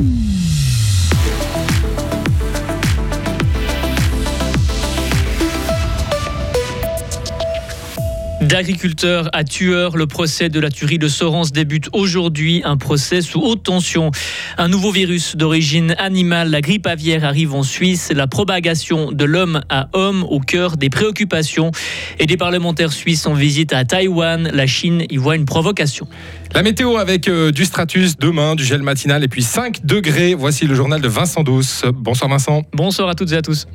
Mm-hmm. D'agriculteur à tueur, le procès de la tuerie de Sorens débute aujourd'hui. Un procès sous haute tension. Un nouveau virus d'origine animale, la grippe aviaire, arrive en Suisse. La propagation de l'homme à homme au cœur des préoccupations. Et des parlementaires suisses en visite à Taïwan. La Chine y voit une provocation. La météo avec euh, du stratus demain, du gel matinal et puis 5 degrés. Voici le journal de Vincent Douce. Bonsoir Vincent. Bonsoir à toutes et à tous.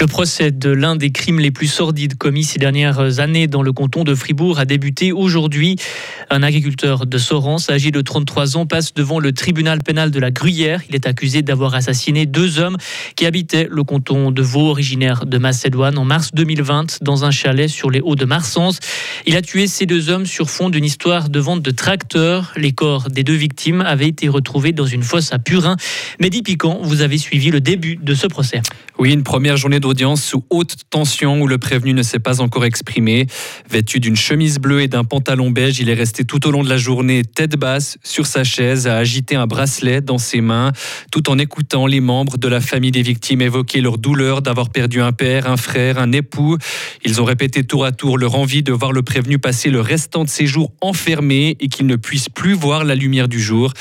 Le procès de l'un des crimes les plus sordides commis ces dernières années dans le canton de Fribourg a débuté aujourd'hui. Un agriculteur de Sorens, âgé de 33 ans, passe devant le tribunal pénal de la Gruyère. Il est accusé d'avoir assassiné deux hommes qui habitaient le canton de Vaud, originaire de Macédoine, en mars 2020, dans un chalet sur les hauts de Marsens. Il a tué ces deux hommes sur fond d'une histoire de vente de tracteurs. Les corps des deux victimes avaient été retrouvés dans une fosse à Purin. Mehdi Piquant, vous avez suivi le début de ce procès. Oui, une première journée d'audience sous haute tension où le prévenu ne s'est pas encore exprimé. Vêtu d'une chemise bleue et d'un pantalon beige, il est resté tout au long de la journée tête basse sur sa chaise à agiter un bracelet dans ses mains, tout en écoutant les membres de la famille des victimes évoquer leur douleur d'avoir perdu un père, un frère, un époux. Ils ont répété tour à tour leur envie de voir le prévenu passer le restant de ses jours enfermé et qu'il ne puisse plus voir la lumière du jour.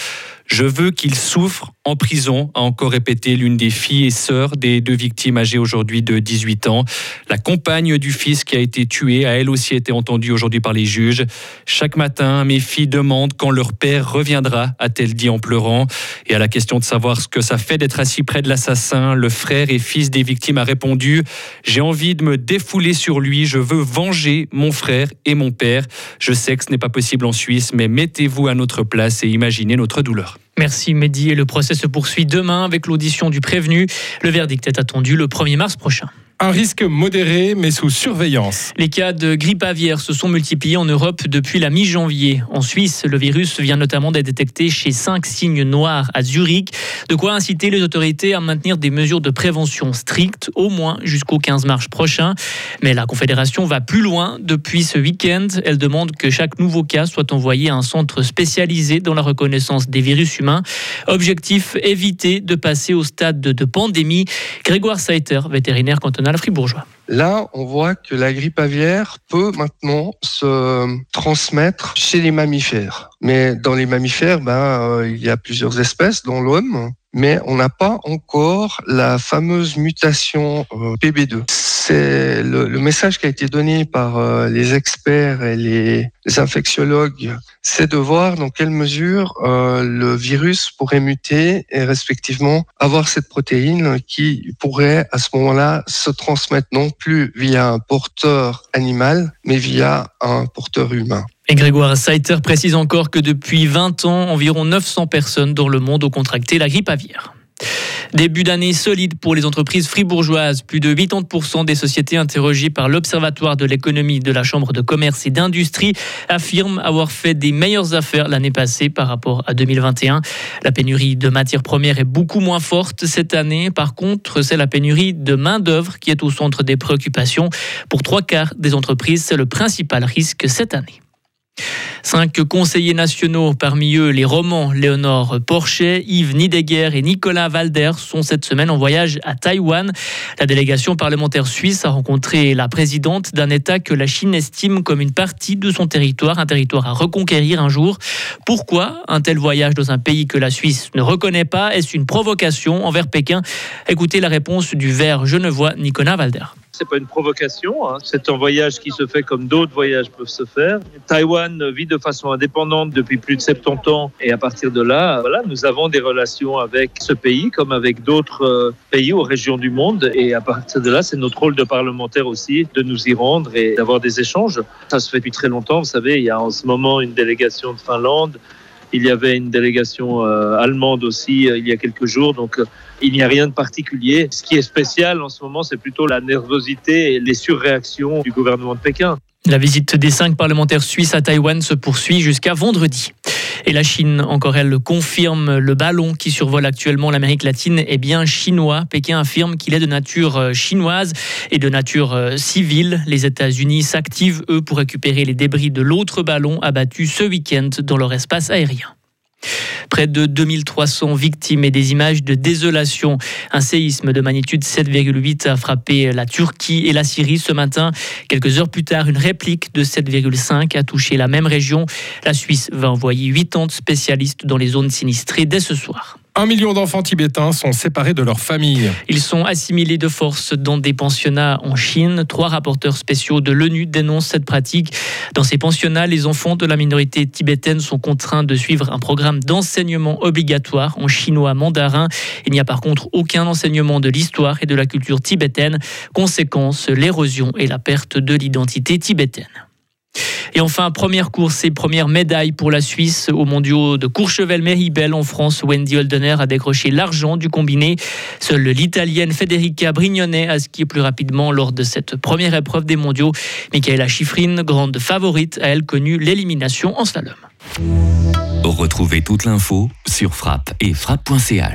Je veux qu'il souffre en prison, a encore répété l'une des filles et sœurs des deux victimes âgées aujourd'hui de 18 ans. La compagne du fils qui a été tué a elle aussi été entendue aujourd'hui par les juges. Chaque matin, mes filles demandent quand leur père reviendra, a-t-elle dit en pleurant. Et à la question de savoir ce que ça fait d'être assis près de l'assassin, le frère et fils des victimes a répondu J'ai envie de me défouler sur lui, je veux venger mon frère et mon père. Je sais que ce n'est pas possible en Suisse, mais mettez-vous à notre place et imaginez notre douleur. Merci Mehdi et le procès se poursuit demain avec l'audition du prévenu. Le verdict est attendu le 1er mars prochain. Un risque modéré, mais sous surveillance. Les cas de grippe aviaire se sont multipliés en Europe depuis la mi-janvier. En Suisse, le virus vient notamment d'être détecté chez cinq signes noirs à Zurich. De quoi inciter les autorités à maintenir des mesures de prévention strictes, au moins jusqu'au 15 mars prochain. Mais la Confédération va plus loin. Depuis ce week-end, elle demande que chaque nouveau cas soit envoyé à un centre spécialisé dans la reconnaissance des virus humains. Objectif éviter de passer au stade de pandémie. Grégoire Saiter, vétérinaire cantonal Là, on voit que la grippe aviaire peut maintenant se transmettre chez les mammifères. Mais dans les mammifères, ben, euh, il y a plusieurs espèces, dont l'homme, mais on n'a pas encore la fameuse mutation euh, PB2. C'est le, message qui a été donné par euh, les experts et les, infectiologues, c'est de voir dans quelle mesure euh, le virus pourrait muter et respectivement avoir cette protéine qui pourrait à ce moment-là se transmettre non plus via un porteur animal, mais via un porteur humain. Et Grégoire Saiter précise encore que depuis 20 ans, environ 900 personnes dans le monde ont contracté la grippe aviaire. Début d'année solide pour les entreprises fribourgeoises. Plus de 80% des sociétés interrogées par l'Observatoire de l'économie de la Chambre de commerce et d'industrie affirment avoir fait des meilleures affaires l'année passée par rapport à 2021. La pénurie de matières premières est beaucoup moins forte cette année. Par contre, c'est la pénurie de main-d'œuvre qui est au centre des préoccupations. Pour trois quarts des entreprises, c'est le principal risque cette année. Cinq conseillers nationaux, parmi eux les romans Léonore Porchet, Yves Nideguer et Nicolas Valder, sont cette semaine en voyage à Taïwan. La délégation parlementaire suisse a rencontré la présidente d'un État que la Chine estime comme une partie de son territoire, un territoire à reconquérir un jour. Pourquoi un tel voyage dans un pays que la Suisse ne reconnaît pas? Est-ce une provocation? Envers Pékin Écoutez la réponse du vert genevois Nicolas Valder. C'est pas une provocation, hein. c'est un voyage qui se fait comme d'autres voyages peuvent se faire. Taïwan vit de façon indépendante depuis plus de 70 ans et à partir de là, voilà, nous avons des relations avec ce pays comme avec d'autres euh, pays ou régions du monde et à partir de là, c'est notre rôle de parlementaire aussi de nous y rendre et d'avoir des échanges. Ça se fait depuis très longtemps, vous savez, il y a en ce moment une délégation de Finlande, il y avait une délégation euh, allemande aussi euh, il y a quelques jours, donc il n'y a rien de particulier. Ce qui est spécial en ce moment, c'est plutôt la nervosité et les surréactions du gouvernement de Pékin. La visite des cinq parlementaires suisses à Taïwan se poursuit jusqu'à vendredi. Et la Chine, encore elle, confirme le ballon qui survole actuellement l'Amérique latine est bien chinois. Pékin affirme qu'il est de nature euh, chinoise et de nature euh, civile. Les États-Unis s'activent, eux, pour récupérer les débris de l'autre ballon abattu ce week-end dans leur espace aérien. Près de 2300 victimes et des images de désolation. Un séisme de magnitude 7,8 a frappé la Turquie et la Syrie ce matin. Quelques heures plus tard, une réplique de 7,5 a touché la même région. La Suisse va envoyer 80 spécialistes dans les zones sinistrées dès ce soir. Un million d'enfants tibétains sont séparés de leur famille. Ils sont assimilés de force dans des pensionnats en Chine. Trois rapporteurs spéciaux de l'ONU dénoncent cette pratique. Dans ces pensionnats, les enfants de la minorité tibétaine sont contraints de suivre un programme d'enseignement obligatoire en chinois mandarin. Il n'y a par contre aucun enseignement de l'histoire et de la culture tibétaine. Conséquence, l'érosion et la perte de l'identité tibétaine. Et enfin, première course et première médaille pour la Suisse aux mondiaux de Courchevel-Méribel en France. Wendy Holdener a décroché l'argent du combiné. Seule l'Italienne Federica Brignone a skié plus rapidement lors de cette première épreuve des mondiaux. Michaela Schifrin, grande favorite, a elle connu l'élimination en slalom. Retrouvez toute l'info sur frappe et frappe.ch.